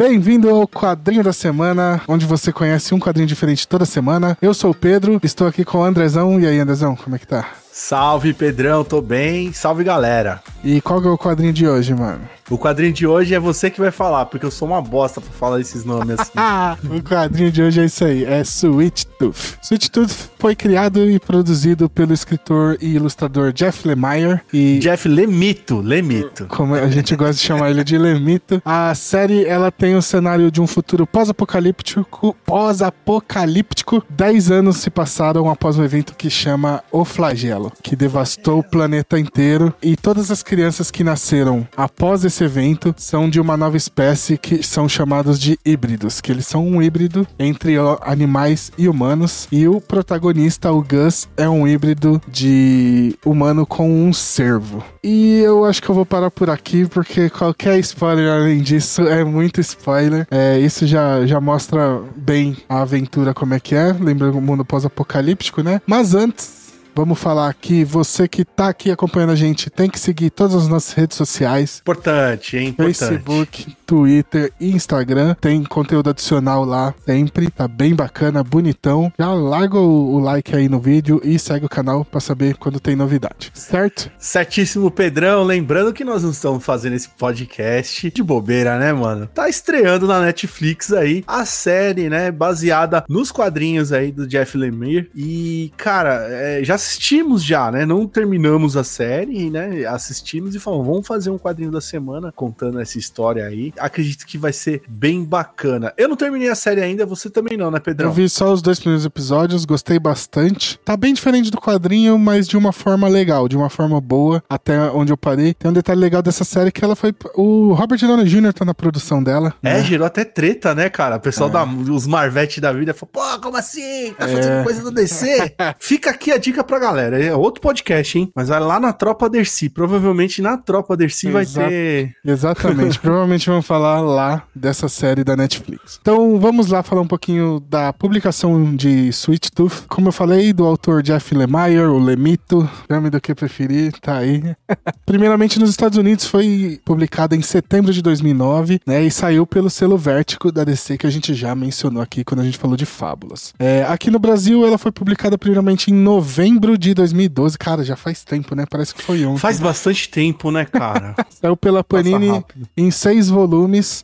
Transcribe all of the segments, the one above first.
Bem-vindo ao quadrinho da semana, onde você conhece um quadrinho diferente toda semana. Eu sou o Pedro, estou aqui com o Andrezão. E aí, Andrezão, como é que tá? Salve, Pedrão, tô bem. Salve, galera. E qual que é o quadrinho de hoje, mano? O quadrinho de hoje é você que vai falar, porque eu sou uma bosta pra falar esses nomes assim. o quadrinho de hoje é isso aí, é Sweet Tooth. Sweet Tooth foi criado e produzido pelo escritor e ilustrador Jeff Lemire e... Jeff Lemito, Lemito. Como a gente gosta de chamar ele de Lemito. A série, ela tem o cenário de um futuro pós-apocalíptico, pós-apocalíptico. Dez anos se passaram após um evento que chama O Flagelo, que devastou o planeta inteiro e todas as crianças que nasceram após esse evento são de uma nova espécie que são chamados de híbridos, que eles são um híbrido entre animais e humanos. E o protagonista, o Gus, é um híbrido de humano com um cervo. E eu acho que eu vou parar por aqui, porque qualquer spoiler além disso é muito spoiler. É, isso já, já mostra bem a aventura como é que é. Lembra o mundo pós-apocalíptico, né? Mas antes, Vamos falar aqui, você que tá aqui acompanhando a gente, tem que seguir todas as nossas redes sociais. Importante, hein? Importante. Facebook, Twitter e Instagram. Tem conteúdo adicional lá sempre. Tá bem bacana, bonitão. Já larga o, like aí no vídeo e segue o canal para saber quando tem novidade, certo? Certíssimo, Pedrão. Lembrando que nós não estamos fazendo esse podcast de bobeira, né, mano? Tá estreando na Netflix aí a série, né, baseada nos quadrinhos aí do Jeff Lemire. E, cara, é, já assistimos já, né? Não terminamos a série, né? Assistimos e falamos, vamos fazer um quadrinho da semana contando essa história aí. Acredito que vai ser bem bacana. Eu não terminei a série ainda, você também não, né, Pedrão? Eu vi só os dois primeiros episódios, gostei bastante. Tá bem diferente do quadrinho, mas de uma forma legal, de uma forma boa, até onde eu parei. Tem um detalhe legal dessa série que ela foi. O Robert Downey Jr. tá na produção dela. É, né? gerou até treta, né, cara? O pessoal é. da, os Marvete da vida falou: pô, como assim? Tá fazendo é. coisa do DC? Fica aqui a dica pra galera. É outro podcast, hein? Mas vai lá na Tropa Dercy. Provavelmente na Tropa Dercy vai ter. Exatamente. Provavelmente vamos falar lá dessa série da Netflix. Então vamos lá falar um pouquinho da publicação de Sweet Tooth. Como eu falei, do autor Jeff Lemire, o Lemito. Chame do que preferir, tá aí. Primeiramente nos Estados Unidos foi publicada em setembro de 2009, né? E saiu pelo selo Vértigo da DC que a gente já mencionou aqui quando a gente falou de Fábulas. É, aqui no Brasil ela foi publicada primeiramente em novembro novembro de 2012, cara, já faz tempo, né? Parece que foi ontem. Faz bastante tempo, né, cara? Saiu pela Panini em seis volumes.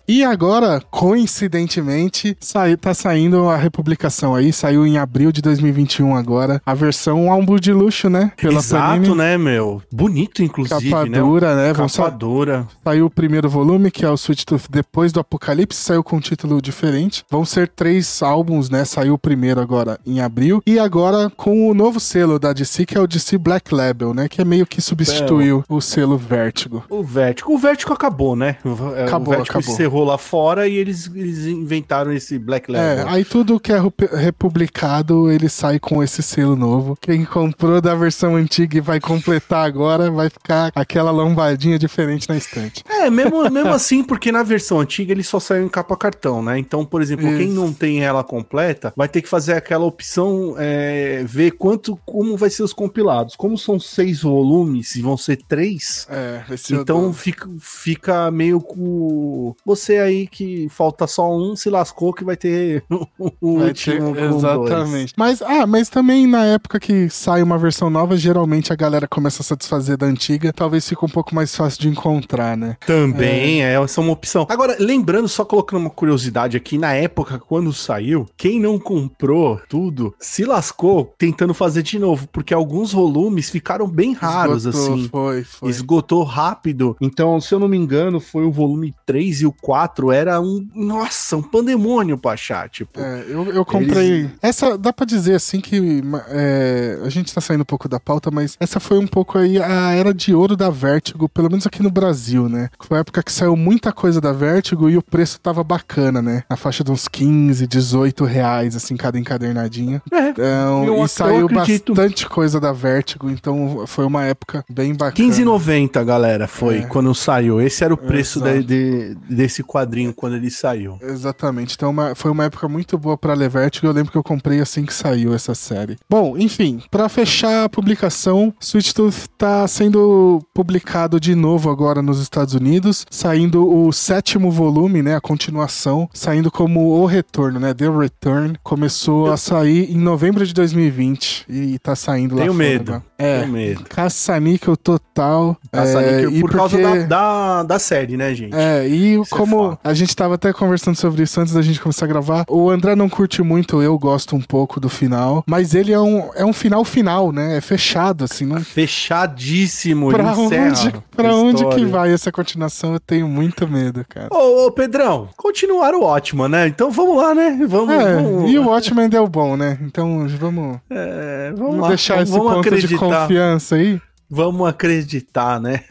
E agora, coincidentemente, sai, tá saindo a republicação aí. Saiu em abril de 2021 agora. A versão álbum de luxo, né? Pela Exato, Panini. né, meu? Bonito, inclusive, Capa né? dura, né? Capa sa... dura. Saiu o primeiro volume, que é o Sweet Tooth Depois do Apocalipse. Saiu com um título diferente. Vão ser três álbuns, né? Saiu o primeiro agora em abril. E agora com o novo selo da da DC, que é o DC Black Label, né? Que é meio que substituiu é, o... o selo Vertigo. O Vertigo. O Vertigo acabou, né? Acabou, o Vertigo acabou. encerrou lá fora e eles, eles inventaram esse Black Label. É, aí tudo que é republicado, ele sai com esse selo novo. Quem comprou da versão antiga e vai completar agora, vai ficar aquela lombadinha diferente na estante. É, mesmo, mesmo assim, porque na versão antiga ele só saiu em capa cartão, né? Então, por exemplo, Isso. quem não tem ela completa, vai ter que fazer aquela opção, é, ver quanto, como vai ser os compilados. Como são seis volumes e vão ser três, é, então fica, fica meio com. Você aí que falta só um, se lascou que vai ter o vai último. Ter, exatamente. Mas, ah, mas também na época que sai uma versão nova, geralmente a galera começa a satisfazer da antiga. Talvez fique um pouco mais fácil de encontrar, né? Também, é, essa é uma opção. Agora, lembrando, só colocando uma curiosidade aqui, na época, quando saiu, quem não comprou tudo se lascou tentando fazer de novo porque alguns volumes ficaram bem raros, Esgotou, assim. Foi, foi. Esgotou rápido. Então, se eu não me engano, foi o volume 3 e o 4. Era um. Nossa, um pandemônio pra achar. Tipo, é, eu, eu comprei. Eles... Essa dá pra dizer assim que. É, a gente tá saindo um pouco da pauta, mas essa foi um pouco aí a era de ouro da Vertigo, pelo menos aqui no Brasil, né? Foi a época que saiu muita coisa da Vertigo e o preço tava bacana, né? Na faixa de uns 15, 18 reais, assim, cada encadernadinha. É, então, eu, e saiu bastante coisa da Vertigo, então foi uma época bem bacana. 15,90, galera, foi é. quando saiu. Esse era o preço de, de- desse quadrinho quando ele saiu. Exatamente. Então uma- foi uma época muito boa pra ler Vertigo. Eu lembro que eu comprei assim que saiu essa série. Bom, enfim, pra fechar a publicação, Sweet Tooth tá sendo publicado de novo agora nos Estados Unidos, saindo o sétimo volume, né, a continuação, saindo como o retorno, né, The Return. Começou a sair em novembro de 2020 e tá saindo lá Tenho fora medo. É. Caça-níquel total. Caça-níquel é, por causa porque- da, da, da série, né, gente? É, e Isso é como fato. a gente tava até conversando sobre isso antes da gente começar a gravar, o André não curte muito, eu gosto um pouco do final, mas ele é um, é um final final, né? É fechado, assim, não... Fechadíssimo, Pra ele onde, pra onde que vai essa continuação? Eu tenho muito medo, cara. Ô, ô, Pedrão, continuaram ótimo, né? Então vamos lá, né? Vamos, É, vamos, e o Watchmen deu bom, né? Então vamos, é, vamos vamos lá, deixar vamos, esse vamos ponto de acreditar. Confiança aí. Vamos acreditar, né?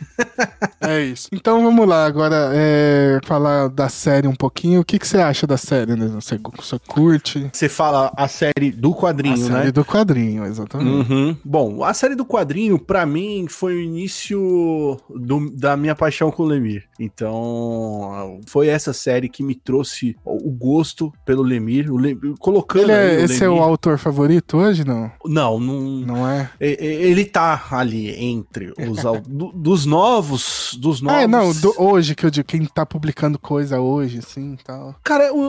É isso. Então vamos lá, agora é, falar da série um pouquinho. O que, que você acha da série, né? Você, você curte? Você fala a série do A quadrinho, série né? do quadrinho, exatamente. Uhum. Bom, a série do quadrinho, pra mim, foi o início do- da minha paixão com o Lemir. Então, foi essa série que me trouxe o gosto pelo Lemir. O Lem- colocando Ele é, o esse é o Lemir- autor favorito hoje, não? Não, não, Não é? Ele tá ali entre os do- dos novos, dos novos. É, não, do- hoje que eu digo, quem tá publicando coisa hoje, assim, e tal. Cara, o,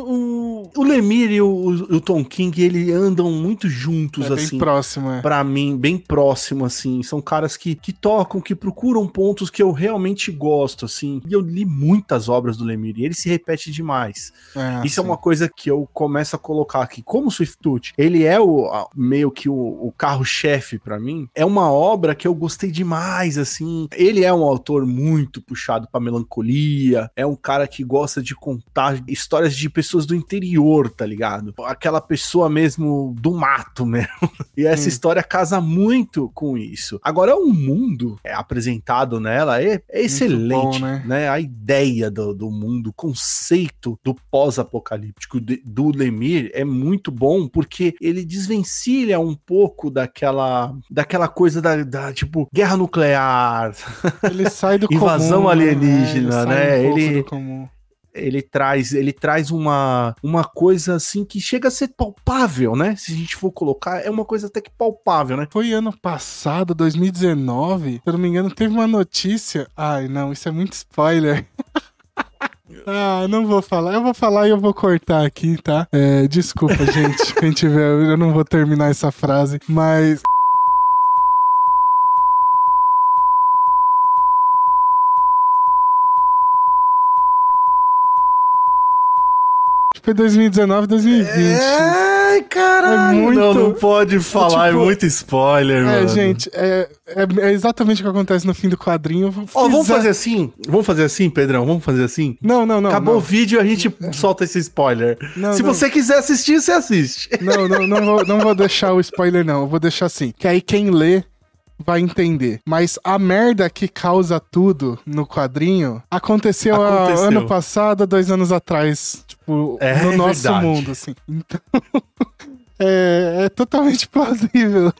o, o Lemir e o, o Tom King, ele andam muito juntos É bem assim. próximo, é. Pra mim, bem próximo, assim. São caras que, que tocam, que procuram pontos que eu realmente gosto, assim. E eu li muitas obras do Lemir e ele se repete demais. É, Isso é sim. uma coisa que eu começo a colocar aqui. Como Swiftfoot, ele é o meio que o, o carro-chefe pra mim. É uma obra que eu gostei demais, assim. Ele é um autor muito puxado pra melancolia. É um cara que gosta de contar histórias de pessoas do interior, tá ligado? Aquela pessoa mesmo do mato mesmo. E essa Hum. história casa muito com isso. Agora, o mundo é apresentado nela é, é excelente, bom, né? né? A ideia do, do mundo, o conceito do pós-apocalíptico do Lemir é muito bom porque ele desvencilha um pouco daquela daquela coisa da, da, tipo guerra nuclear. Ele sai do Invasão comum, alienígena, né? Ele- do comum. Ele traz ele traz uma, uma coisa assim que chega a ser palpável, né? Se a gente for colocar, é uma coisa até que palpável, né? Foi ano passado, 2019, se eu não me engano, teve uma notícia. Ai, não, isso é muito spoiler. Ah, não vou falar. Eu vou falar e eu vou cortar aqui, tá? É, desculpa, gente. Quem tiver, eu não vou terminar essa frase, mas. Foi 2019, 2020. Ai, caralho. É muito- Não, não pode falar, é, tipo- muito spoiler, É, mano. gente, é, é- é exatamente o que acontece no fim do quadrinho. Ó, vamos Fizer- fazer assim? Vamos fazer assim, Pedrão? Vamos fazer assim? Não, não, não. Acabou não. o vídeo, a gente solta esse spoiler. Não, Se não. você quiser assistir, você assiste. Não, não, não vou, não vou deixar o spoiler, não. Eu vou deixar assim. Que aí quem lê vai entender. Mas a merda que causa tudo no quadrinho aconteceu, há Aconteceu. ano passado, dois anos atrás. Tipo, É no nosso verdade. mundo, assim. Então. é, é totalmente plausível.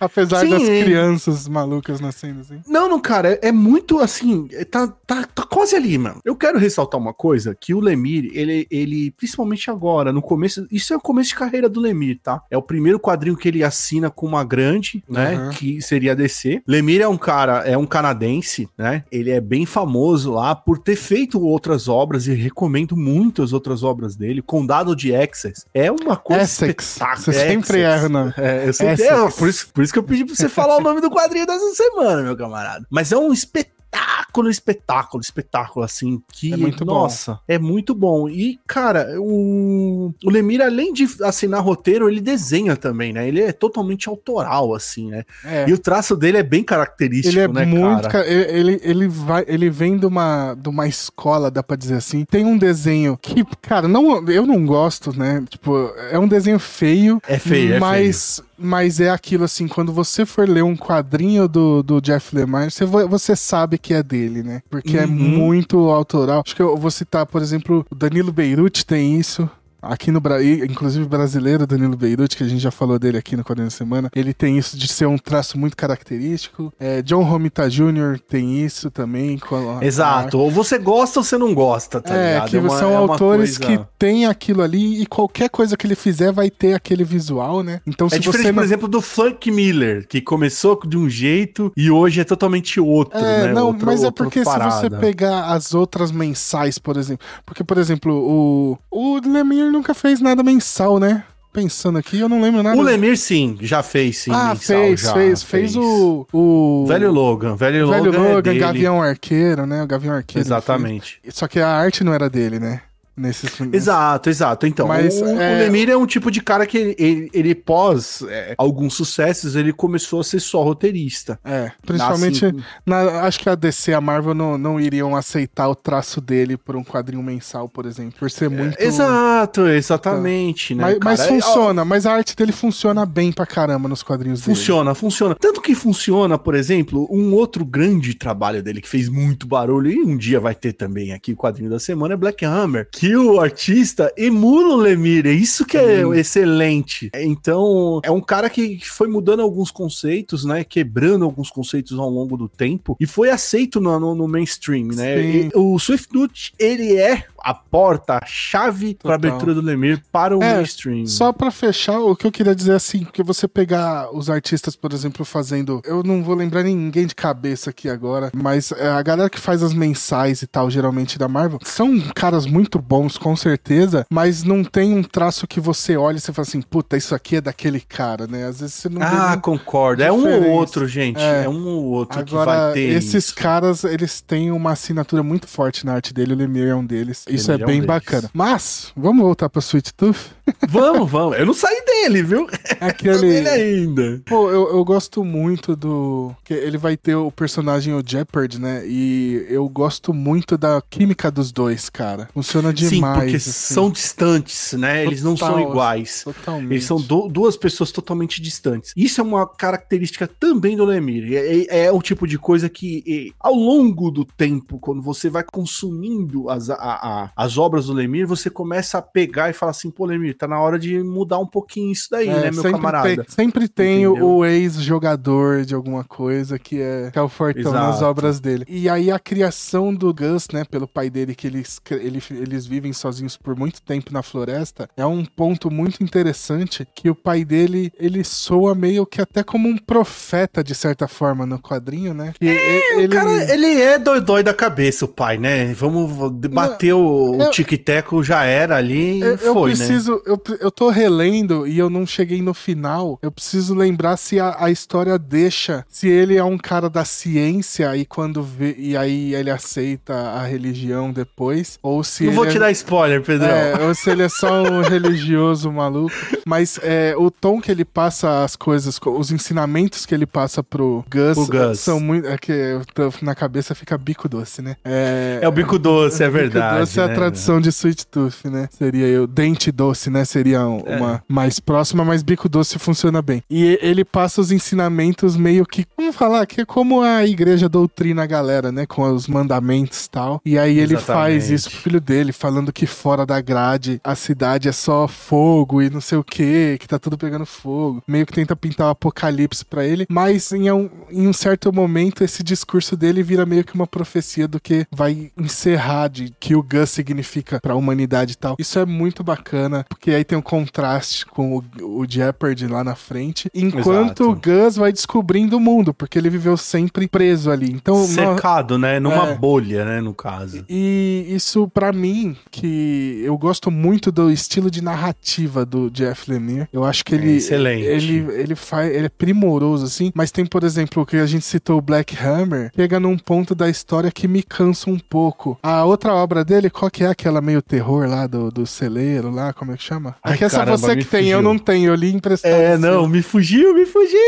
Apesar Sim, das hein? crianças malucas nascendo assim. Não, não, cara, é, é muito assim, é- tá, tá, tá quase ali, mano. Eu quero ressaltar uma coisa, que o Lemir, ele, ele, principalmente agora, no começo, isso é o começo de carreira do Lemir, tá? É o primeiro quadrinho que ele assina com uma grande, né, Uhum. que seria a DC. Lemir é um cara, é um canadense, né, ele é bem famoso lá por ter feito outras obras e recomendo muito as outras obras dele. Condado de Essex é uma coisa Essex. Você sempre erra nome. É, eu sempre erro, por isso, por isso que eu pedi pra você falar o nome do quadrinho dessa semana, meu camarada. Mas é um espetáculo, espetáculo, espetáculo, assim, que, É muito bom. nossa, é muito bom. E, cara, o, o Lemir, além de assinar roteiro, ele desenha também, né? Ele é totalmente autoral, assim, né? É. E o traço dele é bem característico, Ele é né, muito. cara? ca- Ele, ele, vai, ele vem de uma, de uma escola, dá pra dizer assim. Tem um desenho que, cara, não, eu não gosto, né? Tipo, é um desenho feio. É feio, é mas, mas é aquilo assim, quando você for ler um quadrinho do, do Jeff Lemire, você, você sabe que é dele, né? Porque é Uhum. muito autoral. Acho que eu vou citar, por exemplo, o Danilo Beirute tem isso. Aqui no Brasil, inclusive brasileiro, Danilo Beirute, que a gente já falou dele aqui no Quadrinho da Semana, ele tem isso de ser um traço muito característico. É, John Romita Jr. tem isso também. A, Exato. A... Ou você gosta ou você não gosta, tá é, ligado? Que é uma, são é autores coisa... que tem aquilo ali e qualquer coisa que ele fizer vai ter aquele visual, né? Então, é se é diferente, você não... por exemplo, do Frank Miller, que começou de um jeito e hoje é totalmente outro, é, né? Não, outro, mas é porque se você pegar as outras mensais, por exemplo. Porque, por exemplo, o, o Lemire nunca fez nada mensal, né? Pensando aqui, eu não lembro nada. O Lemir, sim, já fez, sim. Ah, mensal, fez, já, fez, fez, fez. o, o. Velho Logan. Velho, Velho Logan, Logan é Gavião Arqueiro, né? O Gavião Arqueiro. Exatamente. Só que a arte não era dele, né? Nesses, exato, exato. Então, Mas, o, é... o Lemire é um tipo de cara que ele, ele, ele pós é, alguns sucessos, ele começou a ser só roteirista. É, principalmente, assim, na, acho que a DC, a Marvel não, não iriam aceitar o traço dele por um quadrinho mensal, por exemplo, por ser muito... É, exato, exatamente, né, Mas, mas funciona, mas a arte dele funciona bem pra caramba nos quadrinhos funciona, dele. Funciona, funciona. Tanto que funciona, por exemplo, um outro grande trabalho dele que fez muito barulho, e um dia vai ter também aqui o quadrinho da semana, é Black Hammer, que que o artista emula o Lemire. Isso que é Sim. excelente. Então, é um cara que foi mudando alguns conceitos, né? Quebrando alguns conceitos ao longo do tempo e foi aceito no, no, no mainstream, né? E, o Swiftnut, ele é a porta, a chave para abertura do Lemir para o é, mainstream. Só para fechar, o que eu queria dizer é assim, que você pegar os artistas, por exemplo, fazendo, eu não vou lembrar ninguém de cabeça aqui agora, mas é, a galera que faz as mensais e tal, geralmente da Marvel, são caras muito bons, com certeza, mas não tem um traço que você olha e você fala assim, puta, isso aqui é daquele cara, né? Às vezes você não Ah, concordo. É um ou outro, gente. É, é um ou outro agora, que vai ter. Esses isso. caras, eles têm uma assinatura muito forte na arte dele, o Lemire é um deles. Isso é bem bacana. Mas, vamos voltar pra Sweet Tooth? Vamos, vamos. Eu não saí dele, viu? Aquele... ele ainda. Pô, eu, eu gosto muito do... que Ele vai ter o personagem, o Jeopard, né? E eu gosto muito da química dos dois, cara. Funciona demais. Sim, porque assim. são distantes, né? Total, Eles não são iguais. Totalmente. Eles são do, duas pessoas totalmente distantes. Isso é uma característica também do Lemire. É, é, é o tipo de coisa que, é, ao longo do tempo, quando você vai consumindo as, a, a, as obras do Lemir, você começa a pegar e falar assim, pô, Lemir, tá na hora de mudar um pouquinho isso daí, é, né, meu camarada? Tem, sempre tem Entendeu? o ex-jogador de alguma coisa que é, que é o fortão Exato. nas obras dele. E aí a criação do Gus, né, pelo pai dele, que eles, ele, eles vivem sozinhos por muito tempo na floresta, é um ponto muito interessante que o pai dele, ele soa meio que até como um profeta, de certa forma, no quadrinho, né? Que é, ele... o cara, ele é doidói da cabeça, o pai, né? Vamos bater o, o tic-teco, já era ali e foi, eu né? preciso, né? eu, eu tô relendo e eu não cheguei no final. Eu preciso lembrar se a, a história deixa, se ele é um cara da ciência e quando vê, e aí ele aceita a religião depois, ou se Não vou é, te dar spoiler, Pedro. É, ou se ele é só um religioso maluco. Mas é, o tom que ele passa as coisas, os ensinamentos que ele passa pro Gus, Gus. são muito. É que na cabeça fica bico doce, né? É, é o bico doce, é verdade. Bico doce né? é a né? tradução de Sweet Tooth, né? Seria eu, dente doce, né? Seria é. uma mais próxima, mas bico doce funciona bem. E ele passa os ensinamentos meio que, vamos falar, que é como a igreja doutrina a galera, né? Com os mandamentos e tal. E aí ele Exatamente. faz isso pro filho dele, falando que fora da grade a cidade é só fogo e não sei o que, que tá tudo pegando fogo. Meio que tenta pintar o apocalipse para ele, mas em um, em um certo momento esse discurso dele vira meio que uma profecia do que vai encerrar de que o Gus significa para a humanidade e tal. Isso é muito bacana, porque aí tem um contraste com o, o Jeopardy lá na frente, enquanto Exato. o Gus vai descobrindo o mundo, porque ele viveu sempre preso ali. Então, cercado, no... né, numa é. bolha, né, no caso. E isso para mim que eu gosto muito do estilo de narrativa do Jeff Lemire. Eu acho que ele é excelente. Ele ele faz, ele é primoroso assim, mas tem, por exemplo, o que a gente citou o Black Hammer, pega num ponto da história que me cansa um pouco. A outra obra dele, qual que é aquela meio terror lá do, do celeiro lá, como é que chama? Ai, é que essa caramba, você que tem, eu não tenho, eu li emprestado. É, não, me fugiu, me fugiu,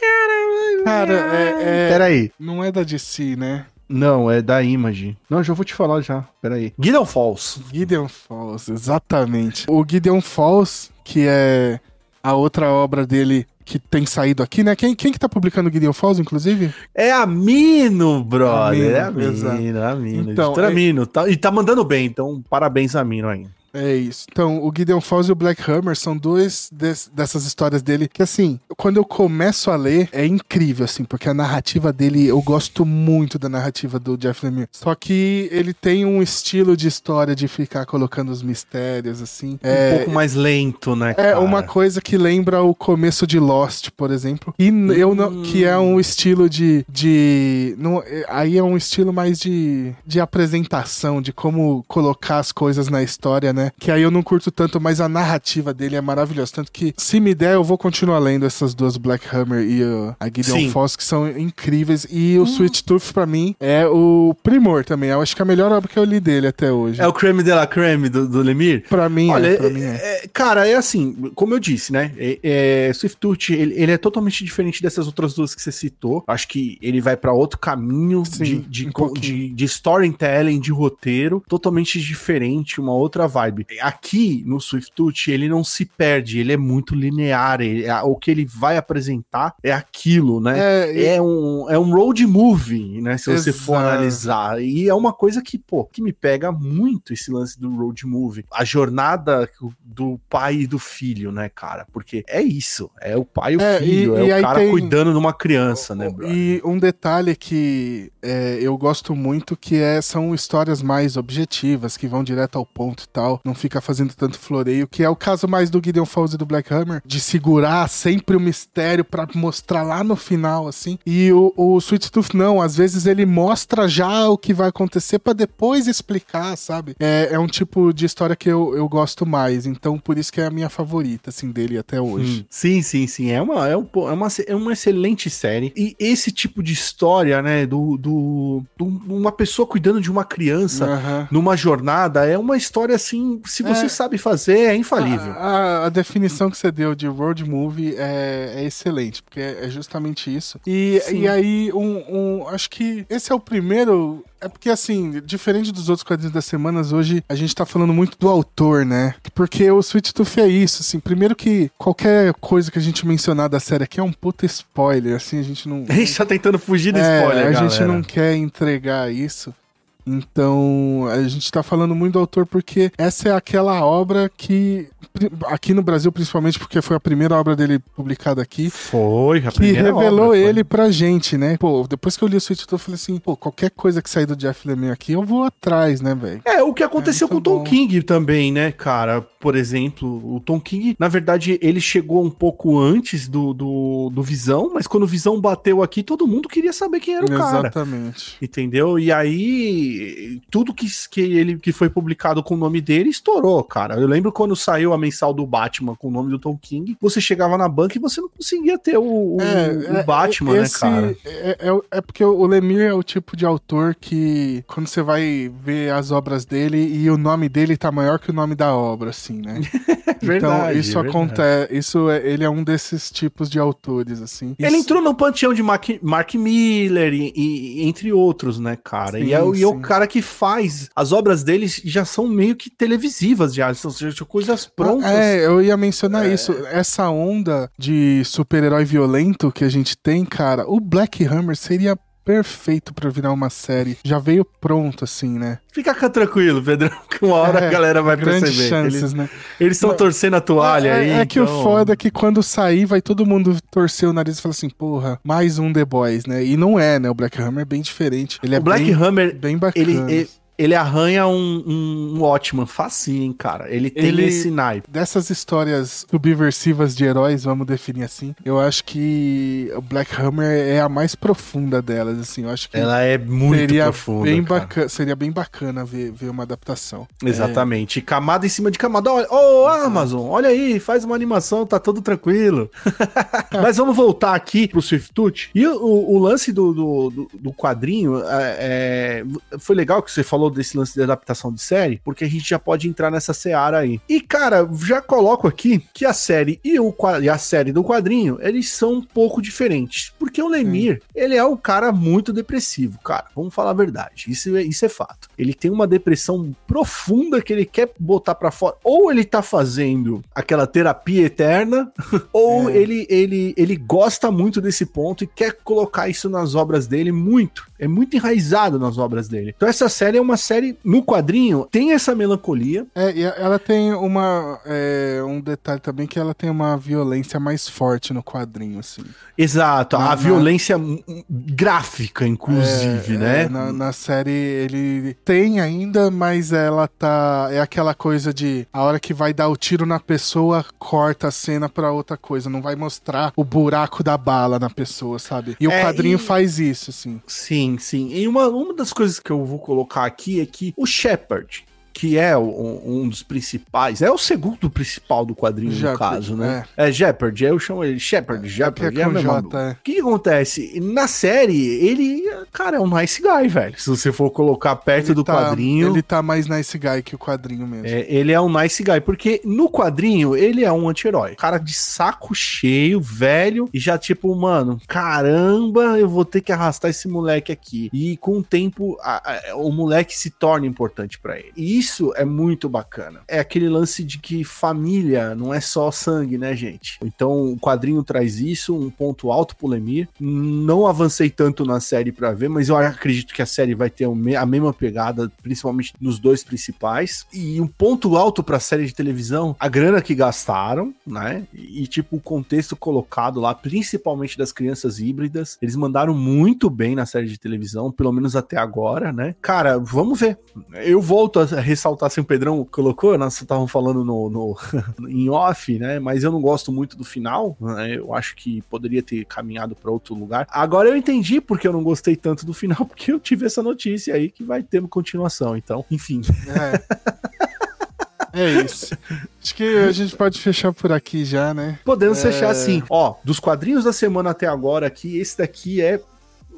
cara. Cara, é, é... Peraí. Não é da DC, né? Não, é da Image. Não, já vou te falar já. Peraí. Gideon Falls. Gideon Falls, exatamente. O Gideon Falls, que é a outra obra dele que tem saído aqui, né? Quem, quem que tá publicando Gideon Falls, inclusive? É a Mino, brother. Amino, é a Mino, a Mino. Então, é... Mino. Tá, e tá mandando bem, então parabéns a Mino aí. É isso. Então, o Gideon Falls e o Black Hammer são dois des- dessas histórias dele que, assim, quando eu começo a ler, é incrível, assim, porque a narrativa dele, eu gosto muito da narrativa do Jeff Lemire. Só que ele tem um estilo de história de ficar colocando os mistérios, assim. É, Um pouco mais lento, né, é cara? uma coisa que lembra o começo de Lost, por exemplo. E n- eu não, que é um estilo de. de não, é- aí é um estilo mais de, de apresentação, de como colocar as coisas na história, né? Que aí eu não curto tanto, mas a narrativa dele é maravilhosa. Tanto que, se me der, eu vou continuar lendo essas duas Black Hammer e uh, a Gideon Sim. Falls, que são incríveis. E o Sweet Tooth, pra mim, é o primor também. Eu acho que é a melhor obra que eu li dele até hoje. É o creme de la creme do, do Lemir? Pra mim, Olha, é, pra mim é. é- cara, é assim, como eu disse, né? É, é, Swift Tooth, ele, ele é totalmente diferente dessas outras duas que você citou. Acho que ele vai pra outro caminho Sim, de, de, um de, de storytelling, de roteiro, totalmente diferente, uma outra vibe. Aqui no Swift Tooth, ele não se perde, ele é muito linear. ele- a- o que ele vai apresentar é aquilo, né? É, É um, é um road movie, né? Se você for analisar. E é uma coisa que, pô, que me pega muito esse lance do road movie. A jornada do pai e do filho, né, cara? Porque é isso. É o pai e o É, filho. e- é e o cara tem- cuidando de uma criança, né, bro? E um detalhe que é, eu gosto muito que é, são histórias mais objetivas, que vão direto ao ponto e tal, não fica fazendo tanto floreio, que é o caso mais do Gideon Falls e do Black Hammer, de segurar sempre o mistério pra mostrar lá no final, assim. E o, o Sweet Tooth não, às vezes ele mostra já o que vai acontecer pra depois explicar, sabe? É, é um tipo de história que eu, eu gosto mais, então por isso que é a minha favorita, assim, dele até hoje. Hum, Sim, sim, sim. É uma, é, um, é, uma, é uma excelente série. E esse tipo de história, né, do, do, do- uma pessoa cuidando de uma criança Aham. numa jornada, é uma história assim, se você É. sabe fazer, é infalível. A, a- a definição que você deu de road movie é, é excelente, porque é, é justamente isso. E, Sim. e aí, um, um- acho que esse é o primeiro. É porque, assim, diferente dos outros quadrinhos das semanas, hoje a gente tá falando muito do autor, né? Porque o Sweet Tooth é isso, assim. Primeiro que qualquer coisa que a gente mencionar da série aqui é um puta spoiler, assim, a gente não. A gente tá tentando fugir do É, spoiler, a galera. gente não quer entregar isso. Então, a gente tá falando muito do autor porque essa é aquela obra que, aqui no Brasil, principalmente porque foi a primeira obra dele publicada aqui, Foi, a que primeira revelou obra, ele pra gente, né? Pô, depois que eu li o Tooth, eu falei assim, pô, qualquer coisa que sair do Jeff Lemire aqui, eu vou atrás, né, velho? É, o que aconteceu É com o Tom bom. King também, né, cara? Por exemplo, o Tom King, na verdade, ele chegou um pouco antes do, do, do Visão, mas quando o Visão bateu aqui, todo mundo queria saber quem era o cara. Exatamente. Entendeu? E aí, tudo que, que ele que foi publicado com o nome dele estourou, cara. Eu lembro quando saiu a mensal do Batman com o nome do Tom King, você chegava na banca e você não conseguia ter o, o, o Batman, esse né, cara? É, é, é porque o Lemire é o tipo de autor que, quando você vai ver as obras dele e o nome dele tá maior que o nome da obra, assim, né? então, Verdade, isso verdade. acontece. Isso é, ele é um desses tipos de autores, assim. Ele Isso- entrou no panteão de Mark, Mark Miller e, e- entre outros, né, cara? Sim, e, é, o- e é. Cara que faz. As obras dele já são meio que televisivas, já. São, são coisas prontas. É, eu ia mencionar isso. Essa onda de super-herói violento que a gente tem, cara, o Black Hammer seria perfeito pra virar uma série. Já veio pronto, assim, né? Fica tranquilo, Pedrão, que uma hora É, a galera vai perceber. chances, Eles né? estão torcendo a toalha é, aí. é que o então- foda é que quando sair, vai todo mundo torcer o nariz e falar assim, porra, mais um The Boys, né? E não é, né? O Black Hammer é bem diferente. Ele é O Black bem, Hammer, bem bacana. ele, ele, ele arranha um, um, um Watchman facinho, hein, cara. Ele tem Ele- esse naipe. Dessas histórias subversivas de heróis, vamos definir assim, eu acho que o Black Hammer é a mais profunda delas, assim. Eu acho que Ela é muito seria profunda. bem bacana, seria bem bacana ver, ver uma adaptação. Exatamente. Camada em cima de camada. Olha, ô Amazon, olha aí, faz uma animação, tá tudo tranquilo. Mas vamos voltar aqui pro Swiftut. E o, o lance do, do, do- do quadrinho é, é, foi legal que você falou desse lance de adaptação de série, porque a gente já pode entrar nessa seara aí. E, cara, já coloco aqui que a série e, o, e a série do quadrinho, eles são um pouco diferentes. Porque o Lemir, ele é um cara muito depressivo, cara. Vamos falar a verdade. Isso, é- isso é fato. Ele tem uma depressão profunda que ele quer botar pra fora. Ou ele tá fazendo aquela terapia eterna, ou É. ele, ele, ele gosta muito desse ponto e quer colocar isso nas obras dele muito. É muito enraizado nas obras dele. Então essa série é uma, a série, no quadrinho, tem essa melancolia. É, e ela tem uma. é, um detalhe também que ela tem uma violência mais forte no quadrinho, assim. Exato, Na- a na- violência gráfica, inclusive, É, né? é, na, na série ele tem ainda, mas ela tá. É aquela coisa de a hora que vai dar o tiro na pessoa, corta a cena pra outra coisa. Não vai mostrar o buraco da bala na pessoa, sabe? E o É, quadrinho e- faz isso, assim. Sim, sim. E uma, uma das coisas que eu vou colocar aqui é que o Shepard, que é o- um, dos principais, é o segundo principal do quadrinho, no Shepard, caso, né? É, Shepard, eu chamo ele Shepard, Shepard, que é é, mesma- J, é. O que, acontece? Na série, ele, cara, é um nice guy, velho. Se você for colocar perto Ele do tá- quadrinho. Ele tá mais nice guy que o quadrinho mesmo. É, ele é um nice guy, porque no quadrinho ele é um anti-herói. Cara de saco cheio, velho, e já tipo, mano, caramba, eu vou ter que arrastar esse moleque aqui. E com o tempo, a- a- o moleque se torna importante pra ele. E isso é muito bacana. É aquele lance de que família não é só sangue, né, gente? Então o quadrinho traz isso, um ponto alto pro Lemir. Não avancei tanto na série pra ver, mas eu acredito que a série vai ter a mesma pegada, principalmente nos dois principais. E um ponto alto pra série de televisão, a grana que gastaram, né? E, e, tipo o contexto colocado lá, principalmente das crianças híbridas. Eles mandaram muito bem na série de televisão, pelo menos até agora, né? Cara, vamos ver. Eu volto a ressaltar assim, o Pedrão colocou, nós estávamos falando no, no em off, né? Mas eu não gosto muito do final, né? Eu acho que poderia ter caminhado para outro lugar. Agora eu entendi porque eu não gostei tanto do final, porque eu tive essa notícia aí que vai ter uma continuação. Então, enfim. É. É isso. Acho que a gente pode fechar por aqui já, né? Podemos É. fechar assim. Ó, dos quadrinhos da semana até agora aqui, esse daqui é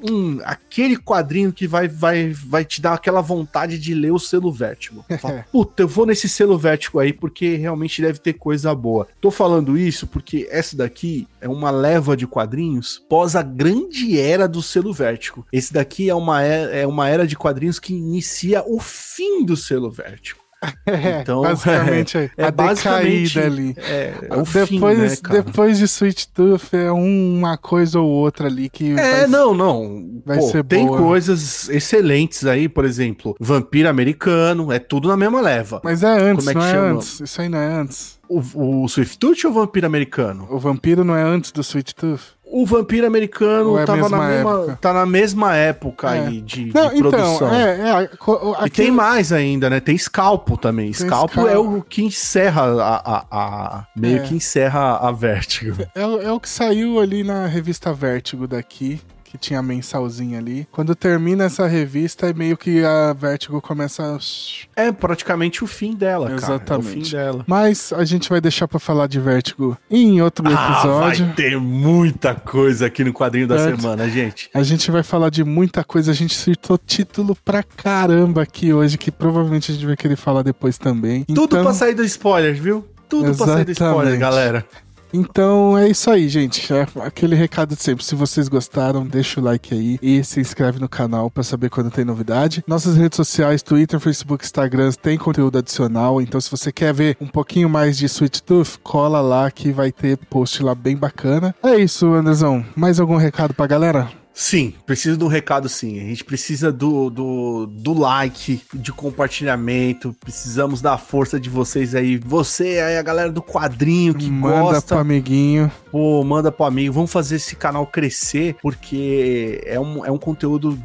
hum, aquele quadrinho que vai, vai, vai te dar aquela vontade de ler o selo Vértigo. Fala, Puta, eu vou nesse selo Vértigo aí porque realmente deve ter coisa boa. Tô falando isso porque essa daqui é uma leva de quadrinhos pós a grande era do selo Vértigo. Esse daqui é uma era, é uma era de quadrinhos que inicia o fim do selo Vértigo. É, Então, basicamente é a basicamente- decaída ali. É, é o depois, fim, né, depois de Sweet Tooth é uma coisa ou outra ali que É, vai- não, não. vai Pô, ser tem boa. coisas excelentes aí, por exemplo, Vampiro Americano, é tudo na mesma leva. Mas é antes, Como é que não é chama? antes. Isso aí não é antes. O, o Swift Tooth ou Vampiro Americano? O vampiro não é antes do Sweet Tooth? O Vampiro Americano é tava na mesma época? tá na mesma época É. aí de, de Não, então, produção. é, é, a- co- E aquilo- tem mais ainda, né? Tem Scalpo também. Tem Scalpo Scalpo. é o que encerra a, a- a- meio É. que encerra a Vertigo. É, o- é o que saiu ali na revista Vértigo daqui, que tinha a mensalzinha ali. Quando termina essa revista, é meio que a Vértigo começa. a- É praticamente o fim dela, cara. É o Exatamente. fim dela. Mas a gente vai deixar pra falar de Vértigo em outro Ah, episódio. vai ter muita coisa aqui no quadrinho da semana, gente. A gente vai falar de muita coisa. A gente citou título pra caramba aqui hoje, que provavelmente a gente vai querer falar depois também. Tudo então, pra sair do spoiler, viu? Tudo pra sair do spoiler, Exatamente. galera. Então é isso aí, gente. É aquele recado de sempre. Se vocês gostaram, deixa o like aí e se inscreve no canal pra saber quando tem novidade. Nossas redes sociais, Twitter, Facebook, Instagram, tem conteúdo adicional. Então, se você quer ver um pouquinho mais de Sweet Tooth, cola lá que vai ter post lá bem bacana. É isso, Anderson. Mais algum recado pra galera? Sim, precisa de um recado sim. A gente precisa do, do, do like, de compartilhamento. Precisamos da força de vocês aí. Você aí, a galera do quadrinho que Manda gosta. pro amiguinho. Pô, manda pro amigo. Vamos fazer esse canal crescer, porque é um, é um conteúdo.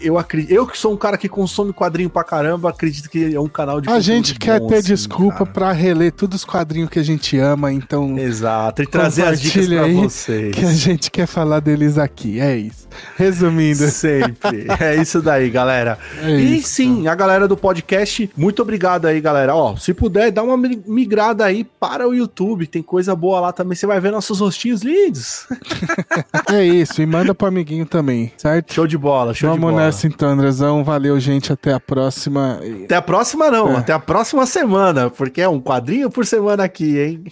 Eu acredito. Eu que sou um cara que consome quadrinho pra caramba, acredito que é um canal de A gente quer bom, ter assim, desculpa cara. pra reler todos os quadrinhos que a gente ama, então Exato, e trazer as dicas pra vocês. que a gente quer falar deles aqui. É isso. Resumindo, Sempre. É isso daí, galera. é e isso. sim, a galera do podcast, muito obrigado aí, galera. Ó, se puder, dá uma mi- migrada aí para o YouTube. Tem coisa boa lá também. Você vai ver nossos rostinhos lindos. É isso. E manda pro amiguinho também, certo? Show de bola, show de Vamos bola. Nessa então, Andrezão. Valeu, gente. Até a próxima. Até a próxima, não. É. Até a próxima semana, porque é um quadrinho por semana aqui, hein?